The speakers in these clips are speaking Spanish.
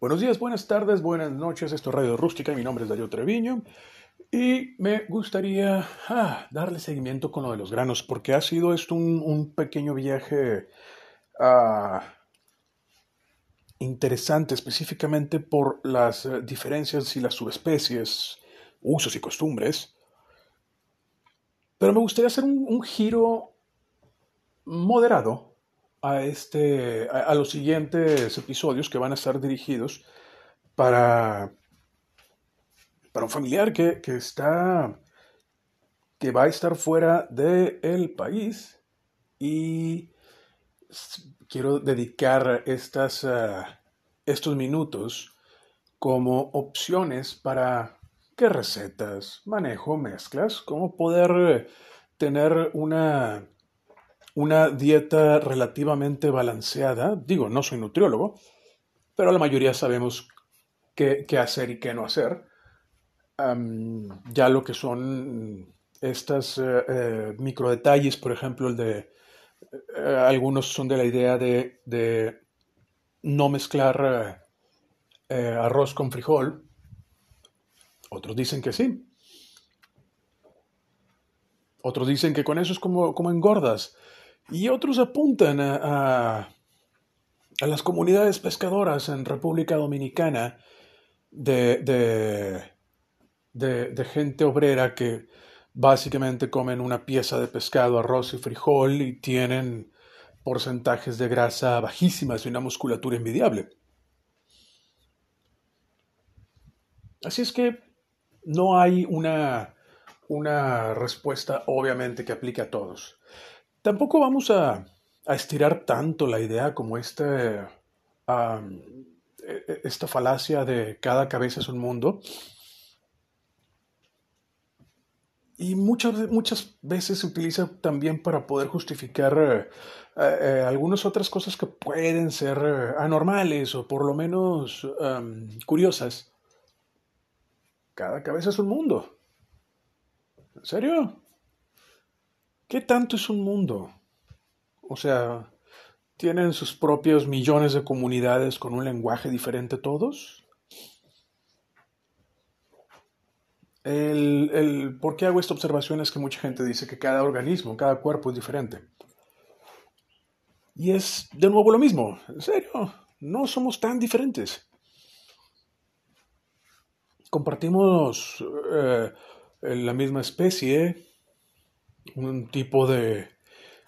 Buenos días, buenas tardes, buenas noches. Esto es Radio Rústica mi nombre es Darío Treviño. Y me gustaría ah, darle seguimiento con lo de los granos, porque ha sido esto un, pequeño viaje ah, interesante, específicamente por las eh, diferencias y las subespecies, usos y costumbres. Pero me gustaría hacer un, giro moderado a, este, a, los siguientes episodios que van a estar dirigidos para, para un familiar que, está que va a estar fuera del país. Y quiero dedicar estas, ah, estos minutos como opciones para qué recetas, manejo, mezclas, cómo poder eh, tener una, una dieta relativamente balanceada. Digo, no soy nutriólogo, pero la mayoría sabemos qué, hacer y qué no hacer. ya lo que son estas eh, eh, micro detalles, por ejemplo, el de algunos son de la idea de, de no mezclar arroz con frijol, otros dicen que sí. Otros dicen que con eso es como, como engordas. Y otros apuntan a, a, las comunidades pescadoras en República Dominicana de, de, de, gente obrera que básicamente comen una pieza de pescado, arroz y frijol y tienen porcentajes de grasa bajísimas y una musculatura envidiable. Así es que no hay una, una respuesta obviamente que aplique a todos. Tampoco vamos a, estirar tanto la idea como este, e, e, esta falacia de cada cabeza es un mundo. Y muchas, muchas veces se utiliza también para poder justificar eh, eh, algunas otras cosas que pueden ser eh, anormales o por lo menos curiosas. Cada cabeza es un mundo. ¿En serio? ¿Qué tanto es un mundo? O sea, ¿tienen sus propios millones de comunidades con un lenguaje diferente todos? El, ¿Por qué hago esta observación? Es que mucha gente dice que cada organismo, cada cuerpo es diferente. Y es de nuevo lo mismo. En serio, no somos tan diferentes compartimos eh, la misma especie, un tipo de,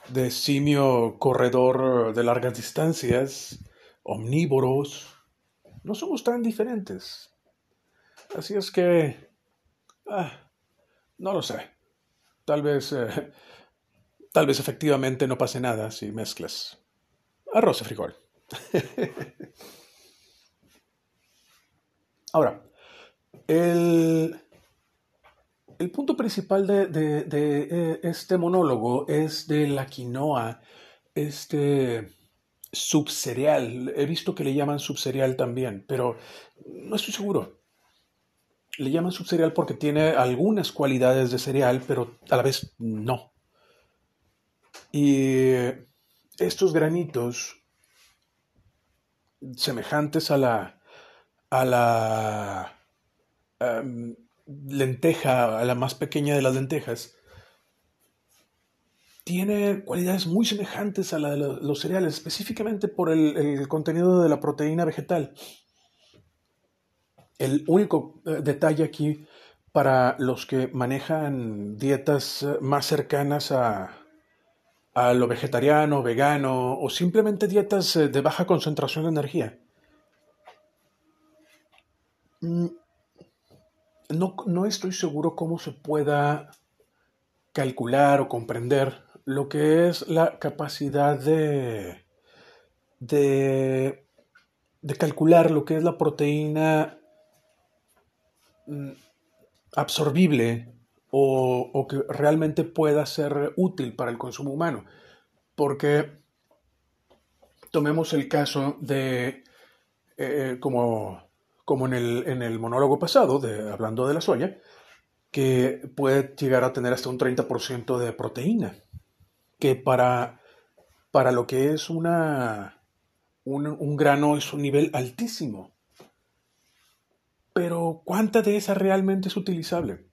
de simio corredor de largas distancias, omnívoros. No somos tan diferentes. Así es que... Ah, no lo sé. Tal vez... Eh, tal vez efectivamente no pase nada si mezclas arroz y frijol. Ahora, el, punto principal de, eh, este monólogo es de la quinoa, este subcereal. He visto que le llaman subcereal también, pero no estoy seguro. Le llaman subcereal porque tiene algunas cualidades de cereal, pero a la vez no. Y estos granitos, semejantes a la, a la lenteja, la más pequeña de las lentejas, tiene cualidades muy semejantes a la de los cereales, específicamente por el, contenido de la proteína vegetal. El único eh, detalle aquí para los que manejan dietas eh, más cercanas a, a lo vegetariano, vegano o simplemente dietas eh, de baja concentración de energía. Mm, no, estoy seguro cómo se pueda calcular o comprender lo que es la capacidad de, de, calcular lo que es la proteína mm, absorbible o, que realmente pueda ser útil para el consumo humano. Porque tomemos el caso de, eh, como como en el, en el monólogo pasado, hablando de la soya, que puede llegar a tener hasta un 30% de proteína, que para, para lo que es una, un, grano es un nivel altísimo. pero ¿cuánta de esa realmente es utilizable?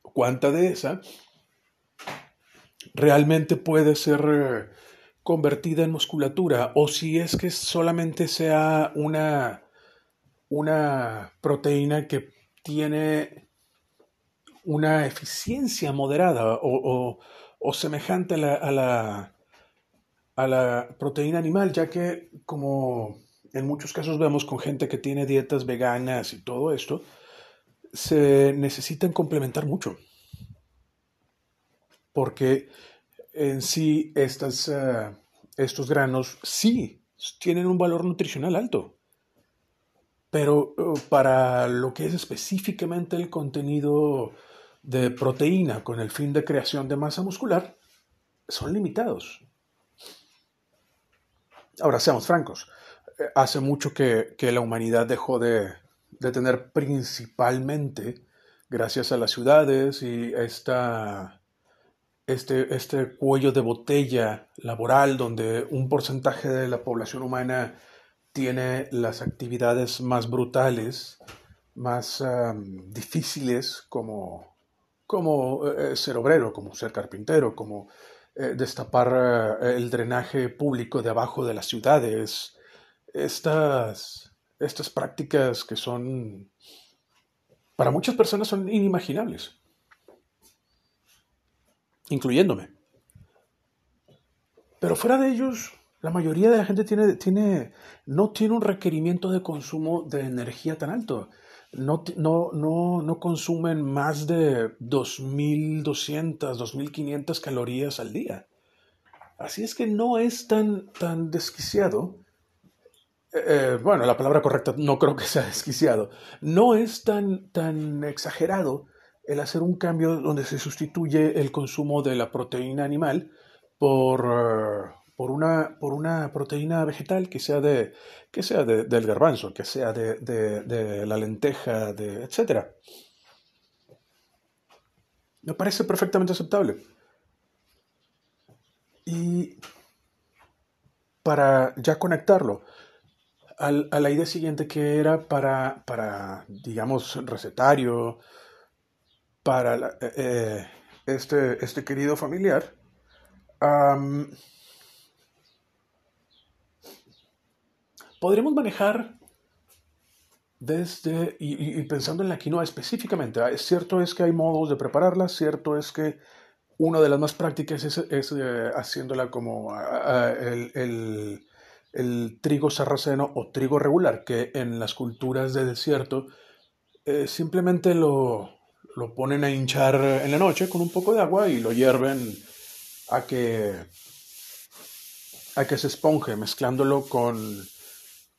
¿Cuánta de esa realmente puede ser eh, convertida en musculatura? O si es que solamente sea una, una proteína que tiene una eficiencia moderada o, semejante a la, a, la, a la proteína animal, ya que como en muchos casos vemos con gente que tiene dietas veganas y todo esto, se necesitan complementar mucho. Porque en sí estas, eh, estos granos sí tienen un valor nutricional alto. Pero eh, para lo que es específicamente el contenido de proteína con el fin de creación de masa muscular, son limitados. Ahora, seamos francos, eh, hace mucho que, la humanidad dejó de, tener principalmente, gracias a las ciudades y esta, este, este cuello de botella laboral donde un porcentaje de la población humana tiene las actividades más brutales, más difíciles como, como eh, ser obrero, como ser carpintero, como eh, destapar el drenaje público de abajo de las ciudades, estas, estas prácticas que son, para muchas personas son inimaginables, incluyéndome. Pero fuera de ellos, la mayoría de la gente tiene, tiene, no tiene un requerimiento de consumo de energía tan alto. No, no, no, no consumen más de 2.200, 2.500 calorías al día. Así es que no es tan, tan desquiciado eh, bueno, la palabra correcta no creo que sea desquiciado, no es tan, tan exagerado el hacer un cambio donde se sustituye el consumo de la proteína animal por, eh, por, una, por una proteína vegetal que sea, de, que sea del garbanzo, que sea de, de la lenteja, de, etc. Me parece perfectamente aceptable. Y para ya conectarlo, a la idea siguiente que era para, para digamos, recetario, para eh, eh, este, este querido familiar, podremos manejar desde, y, pensando en la quinoa específicamente, ah, cierto es que hay modos de prepararla, cierto es que una de las más prácticas es, eh, haciéndola como ah, ah, el trigo sarraceno o trigo regular, que en las culturas de desierto eh, simplemente lo, lo, ponen a hinchar en la noche con un poco de agua y lo hierven a que, a que se esponje, mezclándolo con,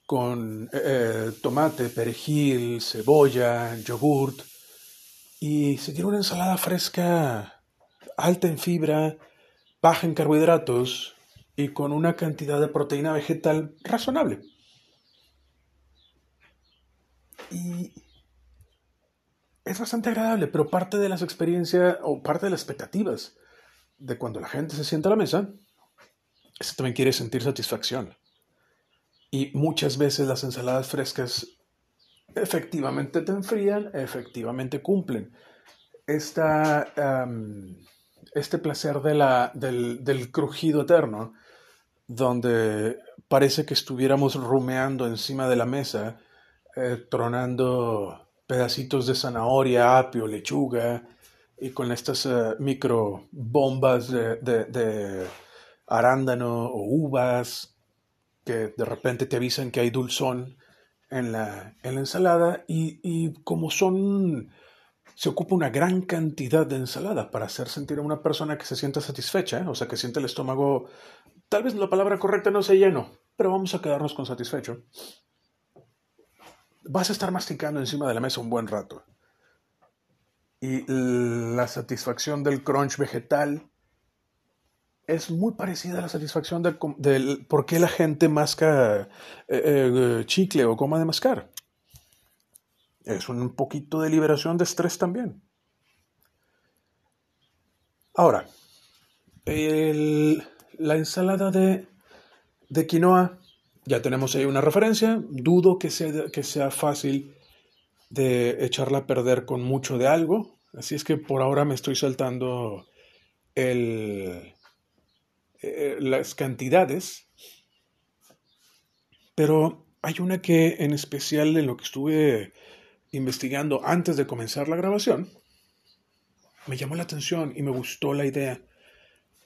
con eh, eh, tomate, perejil, cebolla, yogurt, y se tiene una ensalada fresca alta en fibra, baja en carbohidratos, y con una cantidad de proteína vegetal razonable. Y es bastante agradable, pero parte de las experiencias o parte de las expectativas de cuando la gente se sienta a la mesa es que también quiere sentir satisfacción. Y muchas veces las ensaladas frescas efectivamente te enfrían, efectivamente cumplen. Esta, este placer de la, del, del, crujido eterno donde parece que estuviéramos rumeando encima de la mesa, eh, tronando pedacitos de zanahoria, apio, lechuga, y con estas eh, micro bombas de, arándano o uvas que de repente te avisan que hay dulzón en la, ensalada y, y, como son, se ocupa una gran cantidad de ensalada para hacer sentir a una persona que se sienta satisfecha, o sea, que siente el estómago Tal vez la palabra correcta no sea lleno, pero vamos a quedarnos con satisfecho. Vas a estar masticando encima de la mesa un buen rato. Y la satisfacción del crunch vegetal es muy parecida a la satisfacción del, por qué la gente masca eh, eh, chicle o coma de mascar. Es un poquito de liberación de estrés también. Ahora, la ensalada de, quinoa, ya tenemos ahí una referencia, dudo que sea, que sea fácil de echarla a perder con mucho de algo. Así es que por ahora me estoy saltando el, eh, las cantidades. Pero hay una que en especial en lo que estuve investigando antes de comenzar la grabación, me llamó la atención y me gustó la idea.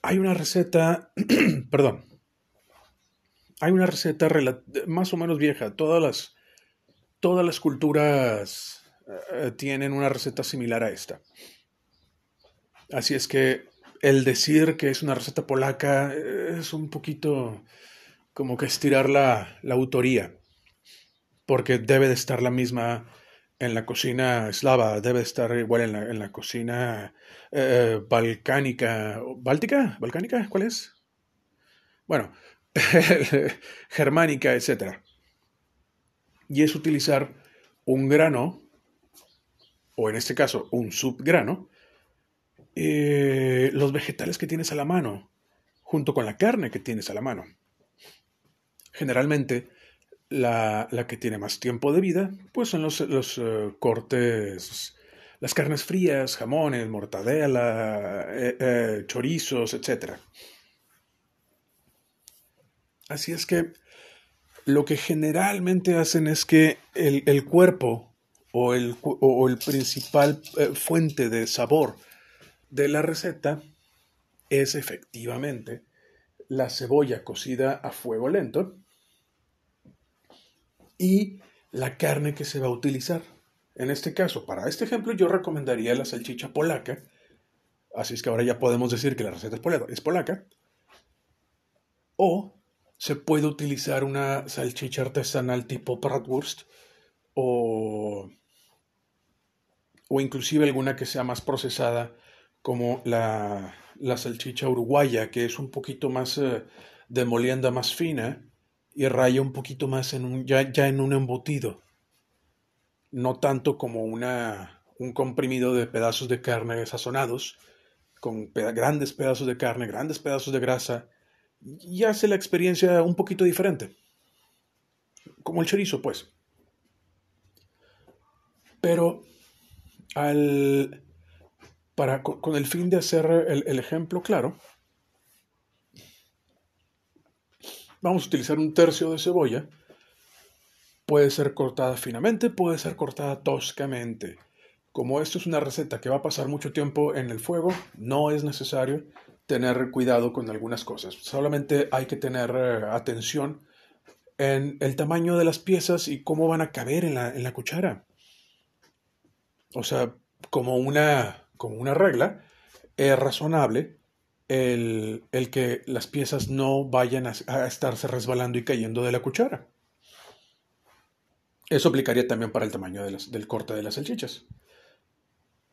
Hay una receta, perdón, hay una receta más o menos vieja. Todas las, todas las culturas eh, tienen una receta similar a esta. Así es que el decir que es una receta polaca es un poquito como que estirar la, la autoría, porque debe de estar la misma en la cocina eslava, debe estar igual en la, en la cocina eh, balcánica. ¿Báltica? ¿Balcánica? ¿Cuál es? Bueno, germánica, etc. Y es utilizar un grano, o en este caso un subgrano, eh, los vegetales que tienes a la mano, junto con la carne que tienes a la mano. Generalmente, la, que tiene más tiempo de vida, pues son los, los eh, cortes, las carnes frías, jamones, mortadela, eh, chorizos, etc. Así es que lo que generalmente hacen es que el, cuerpo o el, o el principal fuente de sabor de la receta es efectivamente la cebolla cocida a fuego lento y la carne que se va a utilizar. En este caso, para este ejemplo, yo recomendaría la salchicha polaca. Así es que ahora ya podemos decir que la receta es polaca. O se puede utilizar una salchicha artesanal tipo bratwurst o, o inclusive alguna que sea más procesada como la, salchicha uruguaya, que es un poquito más eh, de molienda más fina y raya un poquito más en un, ya, ya en un embutido, no tanto como una, un comprimido de pedazos de carne sazonados, con grandes pedazos de carne, grandes pedazos de grasa, y hace la experiencia un poquito diferente. Como el chorizo, pues. Pero al, para, con el fin de hacer el ejemplo claro, Vamos a utilizar un tercio de cebolla. Puede ser cortada finamente, puede ser cortada toscamente. Como esto es una receta que va a pasar mucho tiempo en el fuego, no es necesario tener cuidado con algunas cosas. Solamente hay que tener eh, atención en el tamaño de las piezas y cómo van a caber en la, en la cuchara. O sea, como una, como una regla, es razonable el, que las piezas no vayan a, estarse resbalando y cayendo de la cuchara. Eso aplicaría también para el tamaño del corte de las salchichas.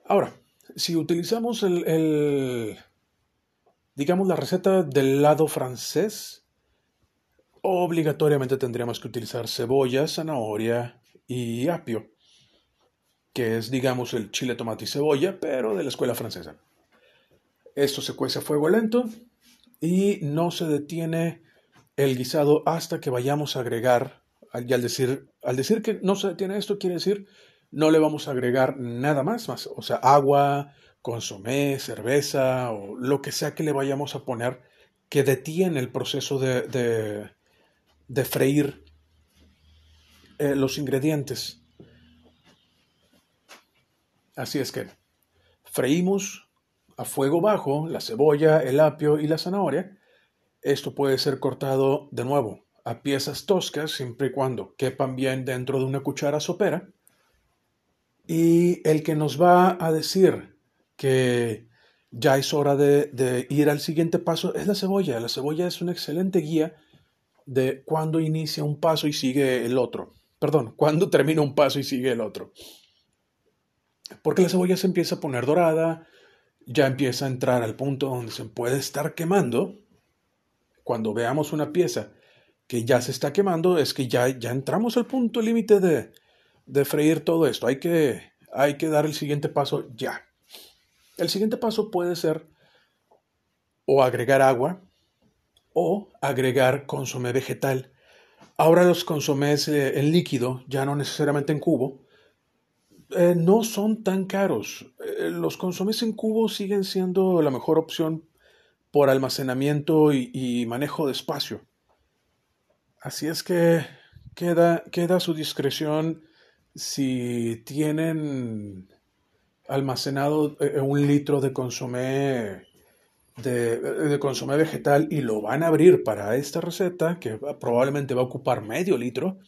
Ahora, si utilizamos el, digamos, la receta del lado francés, obligatoriamente tendríamos que utilizar cebolla, zanahoria y apio, que es, digamos, el chile, tomate y cebolla, pero de la escuela francesa. Esto se cuece a fuego lento y no se detiene el guisado hasta que vayamos a agregar, y al decir, al decir que no se detiene esto, quiere decir no le vamos a agregar nada más, más, o sea, agua, consomé, cerveza o lo que sea que le vayamos a poner que detiene el proceso de, de, freír eh, los ingredientes. Así es que freímos a fuego bajo la cebolla, el apio y la zanahoria. Esto puede ser cortado de nuevo a piezas toscas siempre y cuando quepan bien dentro de una cuchara sopera. Y el que nos va a decir que ya es hora de, ir al siguiente paso es la cebolla. La cebolla es una excelente guía de cuándo inicia un paso y sigue el otro. Perdón, cuándo termina un paso y sigue el otro. Porque la cebolla se empieza a poner dorada, ya empieza a entrar al punto donde se puede estar quemando. Cuando veamos una pieza que ya se está quemando, es que ya, ya entramos al punto límite de, de freír todo esto. Hay que, hay que dar el siguiente paso ya. El siguiente paso puede ser o agregar agua o agregar consomé vegetal. Ahora los consomés eh, en líquido, ya no necesariamente en cubo, eh, no son tan caros. Eh, los consomés en cubo siguen siendo la mejor opción por almacenamiento y, manejo de espacio. Así es que queda, queda a su discreción si tienen almacenado eh, un litro de consomé de, de, consomé vegetal y lo van a abrir para esta receta, que probablemente va a ocupar medio litro,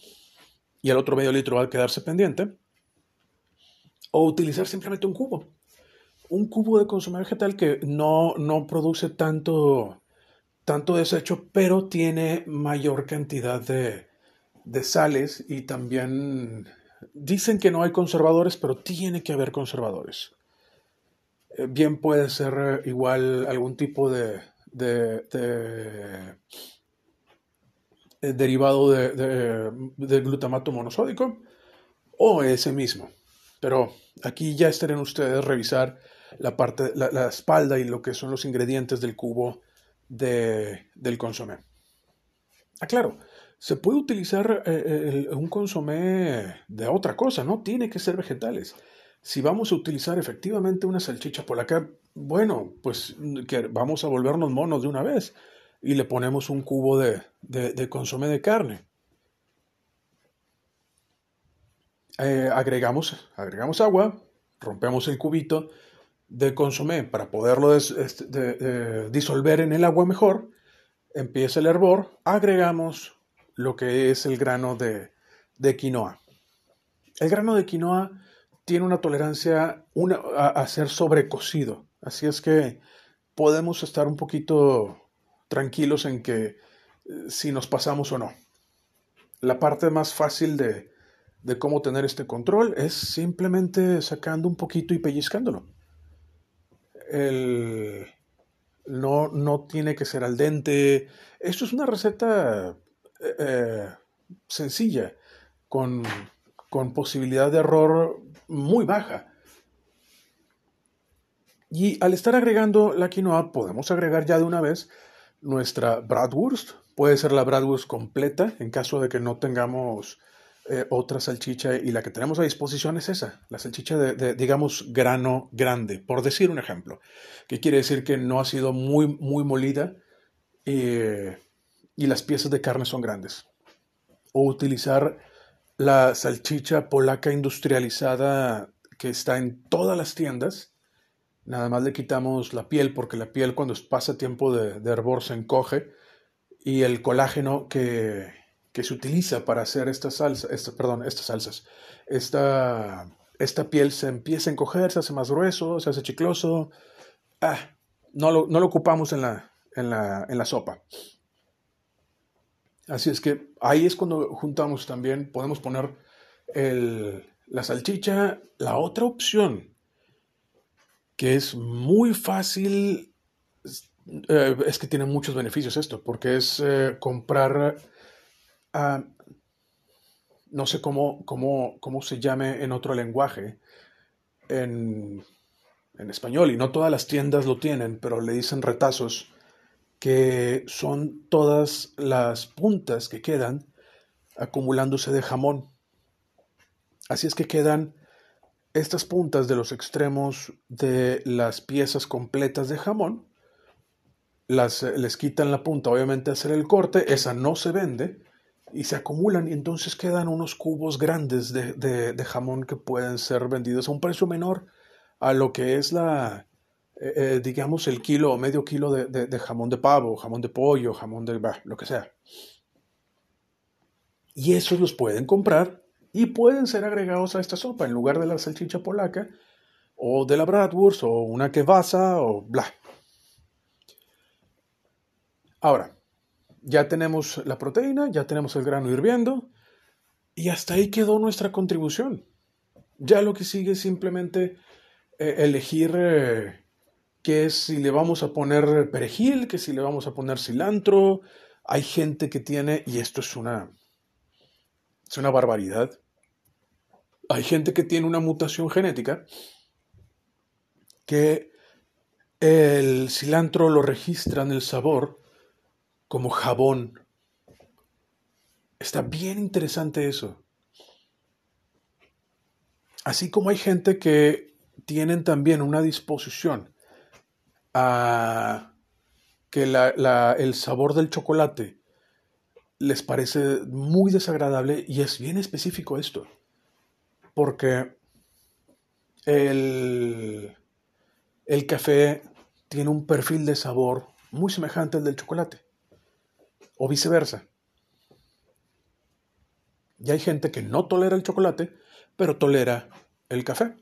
y el otro medio litro va a quedarse pendiente, o utilizar simplemente un cubo un cubo de consomé vegetal que no, no produce tanto, tanto desecho, pero tiene mayor cantidad de, de sales y también dicen que no hay conservadores, pero tiene que haber conservadores. Eh, bien puede ser eh, igual algún tipo de, de, de eh, derivado de, de, glutamato monosódico o ese mismo. Pero aquí ya estarían ustedes revisar la parte, la, espalda y lo que son los ingredientes del cubo de, del consomé. Ah, claro, se puede utilizar eh, un consomé de otra cosa, no tiene que ser vegetales. Si vamos a utilizar efectivamente una salchicha polaca, bueno, pues que vamos a volvernos monos de una vez y le ponemos un cubo de, de, consomé de carne. Eh, agregamos, agregamos agua, rompemos el cubito de consomé para poderlo este, disolver en el agua mejor, empieza el hervor, agregamos lo que es el grano de, quinoa. El grano de quinoa tiene una tolerancia a, ser sobrecocido, así es que podemos estar un poquito tranquilos en que eh, si nos pasamos o no. La parte más fácil de, de cómo tener este control es simplemente sacando un poquito y pellizcándolo el, no, no tiene que ser al dente. Esto es una receta eh, eh, sencilla, con, con posibilidad de error muy baja. Y al estar agregando la quinoa, podemos agregar ya de una vez nuestra bratwurst. Puede ser la bratwurst completa en caso de que no tengamos eh, otra salchicha y la que tenemos a disposición es esa, la salchicha de, digamos, grano grande, por decir un ejemplo, que quiere decir que no ha sido muy, muy molida eh, y las piezas de carne son grandes. O utilizar la salchicha polaca industrializada que está en todas las tiendas, nada más le quitamos la piel porque la piel cuando pasa tiempo de, de hervor se encoge y el colágeno que que se utiliza para hacer estas salsas, perdón, estas salsas, esta, esta piel se empieza a encoger, se hace más grueso, se hace chicloso. Ah, no lo, no lo ocupamos en la, en, la, en la sopa. Así es que ahí es cuando juntamos también, podemos poner el, la salchicha. La otra opción, que es muy fácil, eh, es que tiene muchos beneficios esto, porque es eh, comprar Ah, no sé cómo, cómo, cómo, se llame en otro lenguaje, en, en, español, y no todas las tiendas lo tienen, pero le dicen retazos, que son todas las puntas que quedan acumulándose de jamón. Así es que quedan estas puntas de los extremos de las piezas completas de jamón, las, les quitan la punta, obviamente hacer el corte, esa no se vende, y se acumulan y entonces quedan unos cubos grandes de, jamón que pueden ser vendidos a un precio menor a lo que es la, eh, eh, digamos, el kilo o medio kilo de, jamón de pavo, jamón de pollo, jamón de, lo que sea. Y esos los pueden comprar y pueden ser agregados a esta sopa en lugar de la salchicha polaca o de la bratwurst o una kevasa o bla. Ahora, ya tenemos la proteína, ya tenemos el grano hirviendo y hasta ahí quedó nuestra contribución. Ya lo que sigue es simplemente eh, elegir eh, qué es si le vamos a poner perejil, que si le vamos a poner cilantro. Hay gente que tiene, y esto es una, es una barbaridad, hay gente que tiene una mutación genética que el cilantro lo registra en el sabor como jabón. Está bien interesante eso. Así como hay gente que tienen también una disposición a que el sabor del chocolate les parece muy desagradable y es bien específico esto, porque el, el café tiene un perfil de sabor muy semejante al del chocolate, o viceversa. Y hay gente que no tolera el chocolate, pero tolera el café.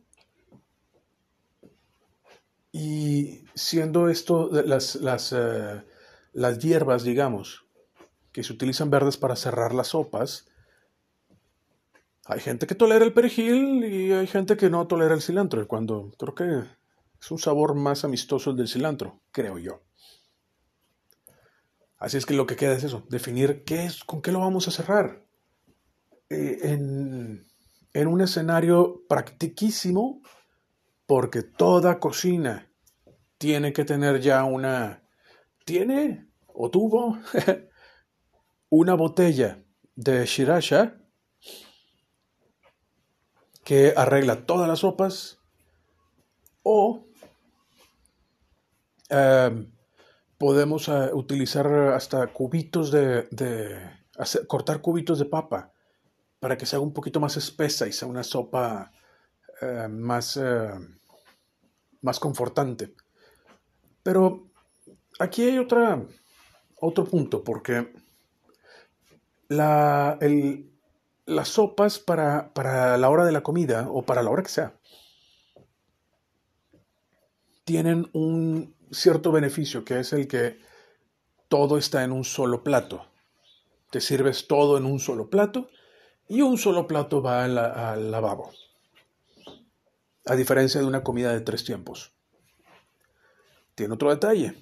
Y siendo esto las, las, eh, las hierbas, digamos, que se utilizan verdes para cerrar las sopas, hay gente que tolera el perejil y hay gente que no tolera el cilantro. Cuando creo que es un sabor más amistoso el del cilantro, creo yo. Así es que lo que queda es eso, definir qué es, con qué lo vamos a cerrar. Eh, en, un escenario practiquísimo porque toda cocina tiene que tener ya una, tiene o tuvo una botella de Shirasha que arregla todas las sopas o em, podemos eh, utilizar hasta cubitos de, cortar cubitos de papa para que sea un poquito más espesa y sea una sopa eh, más, eh, más confortante. Pero aquí hay otra, otro punto, porque la, las sopas para, para la hora de la comida o para la hora que sea tienen un cierto beneficio, que es el que todo está en un solo plato. Te sirves todo en un solo plato y un solo plato va al lavabo a diferencia de una comida de tres tiempos. Tiene otro detalle.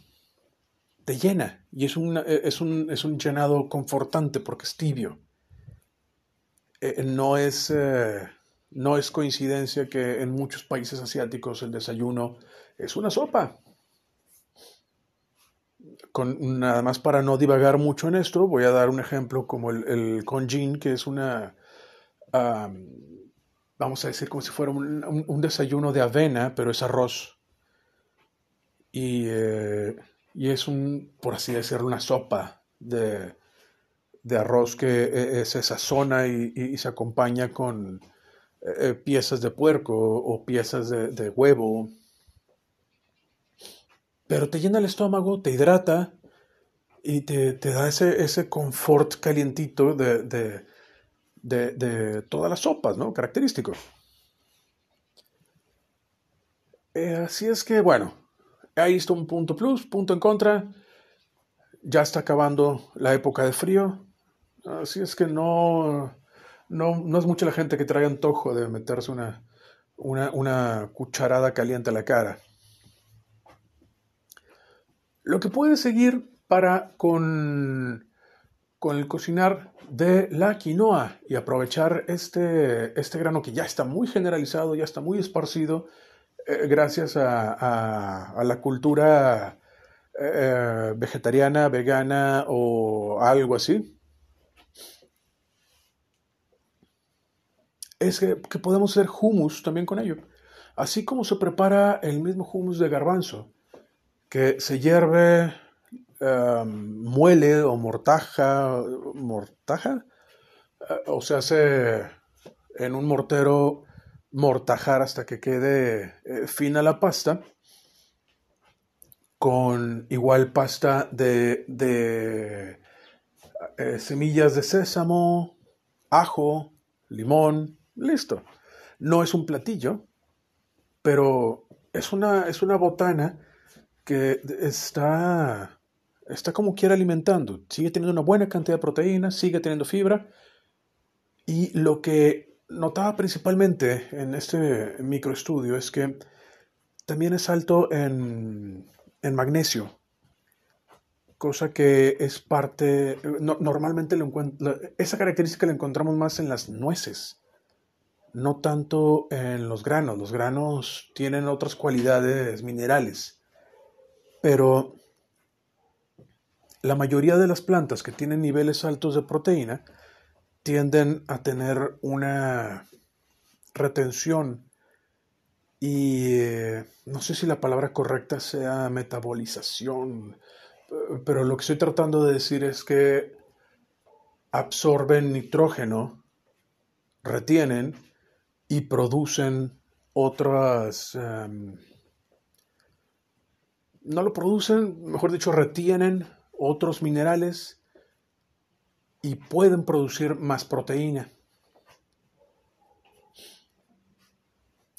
Te llena y es, es, un, es un llenado confortante porque es tibio. Eh, no, es, eh, no es coincidencia que en muchos países asiáticos el desayuno es una sopa. Con, nada más para no divagar mucho en esto, voy a dar un ejemplo como el, el conjin, que es una vamos a decir, como si fuera un, desayuno de avena, pero es arroz. Y, eh, y, es un, por así decirlo, una sopa de, de arroz que eh, eh, se sazona y, se acompaña con piezas de puerco o piezas de, huevo. Pero te llena el estómago, te hidrata y te, da ese, ese confort calientito de de, todas las sopas, ¿no? Característico. Eh, así es que, bueno, ahí está un punto plus, punto en contra. Ya está acabando la época de frío. Así es que no, no, es mucha la gente que trae antojo de meterse una, una, una cucharada caliente a la cara. Lo que puede seguir para con con el cocinar de la quinoa y aprovechar este, este grano que ya está muy generalizado, ya está muy esparcido, eh, gracias a, la cultura eh, vegetariana, vegana o algo así. Es que, podemos hacer hummus también con ello. Así como se prepara el mismo hummus de garbanzo, que se hierve Em, muele o mortaja, mortaja, eh, o se hace en un mortero mortajar hasta que quede eh, fina la pasta, con igual pasta de, de eh, semillas de sésamo, ajo, limón, listo. No es un platillo, pero es una, es una botana que está está como quiera alimentando, sigue teniendo una buena cantidad de proteínas, sigue teniendo fibra. Y lo que notaba principalmente en este microestudio es que también es alto en, magnesio, cosa que es parte, normalmente lo esa característica la encontramos más en las nueces, no tanto en los granos. Los granos tienen otras cualidades minerales, pero la mayoría de las plantas que tienen niveles altos de proteína tienden a tener una, retención y eh, no sé si la palabra correcta sea metabolización, pero lo que estoy tratando de decir es que absorben nitrógeno, retienen y producen otras... Em, no lo producen, mejor dicho, retienen otros minerales y pueden producir más proteína.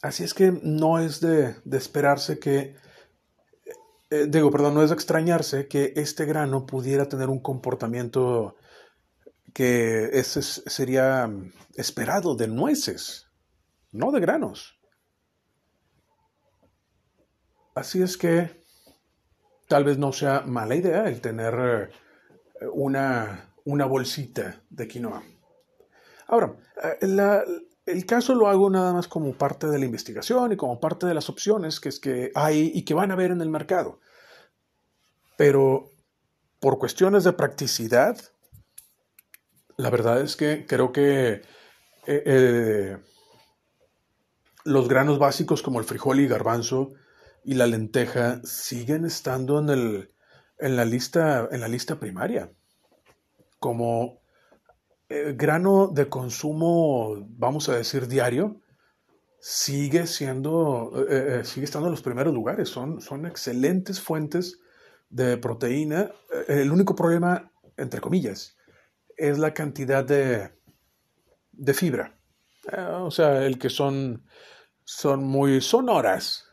Así es que no es de, esperarse que, eh, digo, perdón, no es de extrañarse que este grano pudiera tener un comportamiento que ese sería esperado de nueces, no de granos. Así es que tal vez no sea mala idea el tener eh, una, una bolsita de quinoa. Ahora, eh, el caso lo hago nada más como parte de la investigación y como parte de las opciones que es que hay y que van a haber en el mercado. Pero por cuestiones de practicidad, la verdad es que creo que eh, los granos básicos como el frijol y garbanzo y la lenteja siguen estando en, el, en, la, lista, en la lista primaria como eh, grano de consumo, vamos a decir, diario, sigue siendo, eh, eh, sigue estando en los primeros lugares. Son, son excelentes fuentes de proteína. el único problema, entre comillas, es la cantidad de, de fibra. o sea, el que son, son muy sonoras,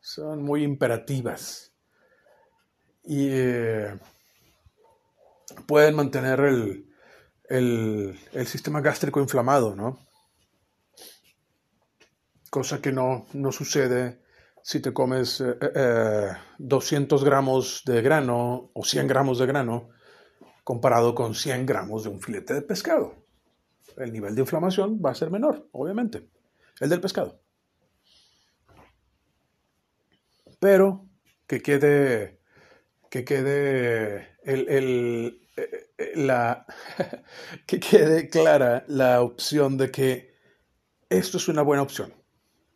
son muy imperativas. Y pueden mantener el, el, sistema gástrico inflamado, ¿no? Cosa que no, no sucede si te comes 200 eh, eh, gramos de grano o 100 gramos de grano comparado con 100 gramos de un filete de pescado. El nivel de inflamación va a ser menor, obviamente, el del pescado. Pero que quede, que quede el, la, que quede clara la opción de que esto es una buena opción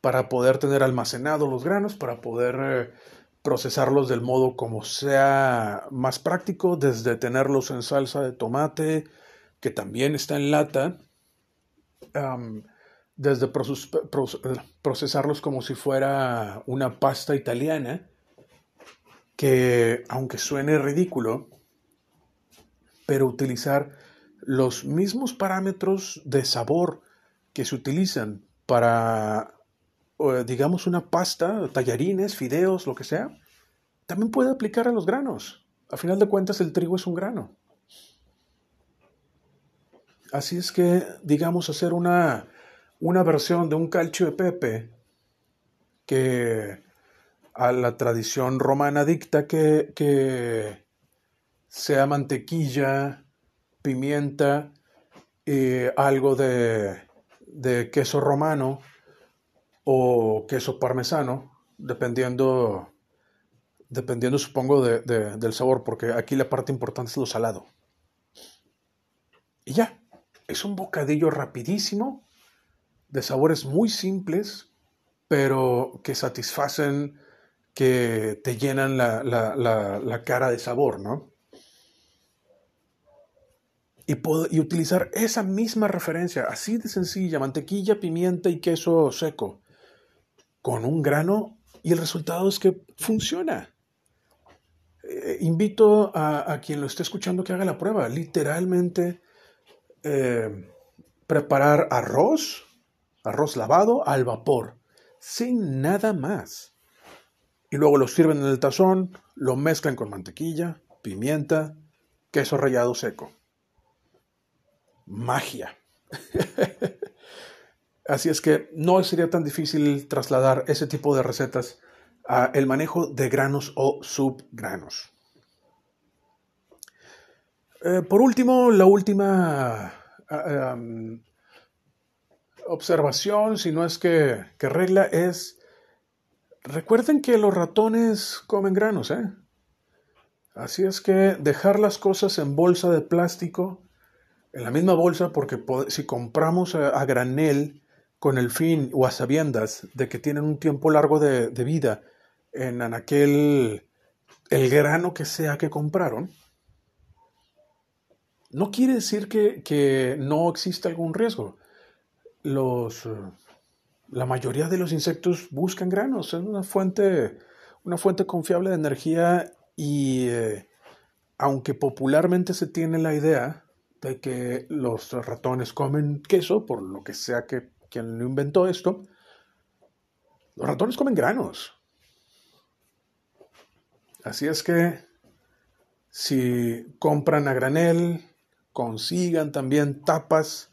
para poder tener almacenados los granos, para poder eh, procesarlos del modo como sea más práctico, desde tenerlos en salsa de tomate, que también está en lata, desde procesarlos como si fuera una pasta italiana, que aunque suene ridículo, pero utilizar los mismos parámetros de sabor que se utilizan para, digamos, una pasta, tallarines, fideos, lo que sea, también puede aplicar a los granos. A final de cuentas, el trigo es un grano. Así es que, digamos, hacer una, una versión de un calcio de pepe que a la tradición romana dicta que, que sea mantequilla, pimienta, y algo de, queso romano o queso parmesano, dependiendo, dependiendo supongo, del sabor, porque aquí la parte importante es lo salado. Y ya, es un bocadillo rapidísimo, de sabores muy simples, pero que satisfacen, que te llenan la, la cara de sabor, ¿no? y, utilizar esa misma referencia, así de sencilla, mantequilla, pimienta y queso seco, con un grano y el resultado es que funciona. Eh, invito a, quien lo esté escuchando que haga la prueba. Literalmente, eh, preparar arroz, arroz lavado al vapor, sin nada más. Y luego lo sirven en el tazón, lo mezclan con mantequilla, pimienta, queso rallado seco magia. Así es que no sería tan difícil trasladar ese tipo de recetas a el manejo de granos o subgranos. Eh, por último, la última ah, observación, si no es que, que, regla, es recuerden que los ratones comen granos, ¿eh? Así es que dejar las cosas en bolsa de plástico en la misma bolsa porque si compramos a, granel con el fin o a sabiendas de que tienen un tiempo largo de, vida en, aquel, el grano que sea que compraron, no quiere decir que, que no existe algún riesgo. Los, la mayoría de los insectos buscan granos, es una fuente, una fuente confiable de energía y eh, aunque popularmente se tiene la idea de que los ratones comen queso, por lo que sea que quien lo inventó esto, los ratones comen granos. Así es que si compran a granel, consigan también tapas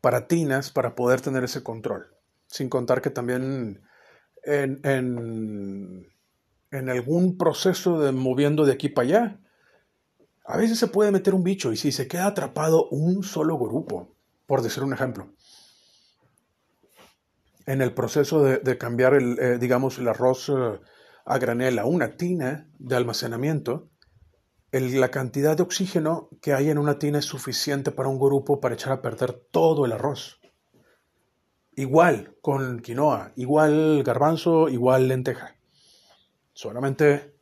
para tinas para poder tener ese control. Sin contar que también en, en, en algún proceso de moviendo de aquí para allá, a veces se puede meter un bicho y si se queda atrapado un solo grupo, por decir un ejemplo, en el proceso de, cambiar, el, eh, digamos, el arroz eh, a granel a una tina de almacenamiento, la cantidad de oxígeno que hay en una tina es suficiente para un grupo para echar a perder todo el arroz. Igual con quinoa, igual garbanzo, igual lenteja. Solamente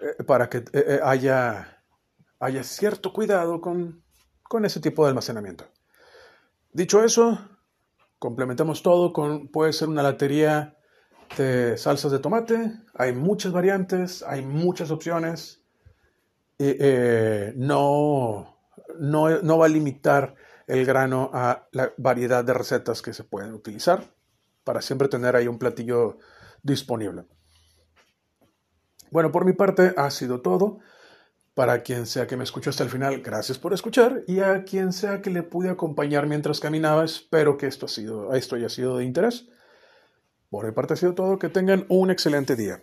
eh, para que haya haya cierto cuidado con, ese tipo de almacenamiento. Dicho eso, complementamos todo con, puede ser una latería de salsas de tomate, hay muchas variantes, hay muchas opciones, eh, no, no, no va a limitar el grano a la variedad de recetas que se pueden utilizar para siempre tener ahí un platillo disponible. Bueno, por mi parte ha sido todo. Para quien sea que me escuchó hasta el final, gracias por escuchar. Y a quien sea que le pude acompañar mientras caminaba, espero que esto, ha sido, esto haya sido de interés. Por mi parte ha sido todo. Que tengan un excelente día.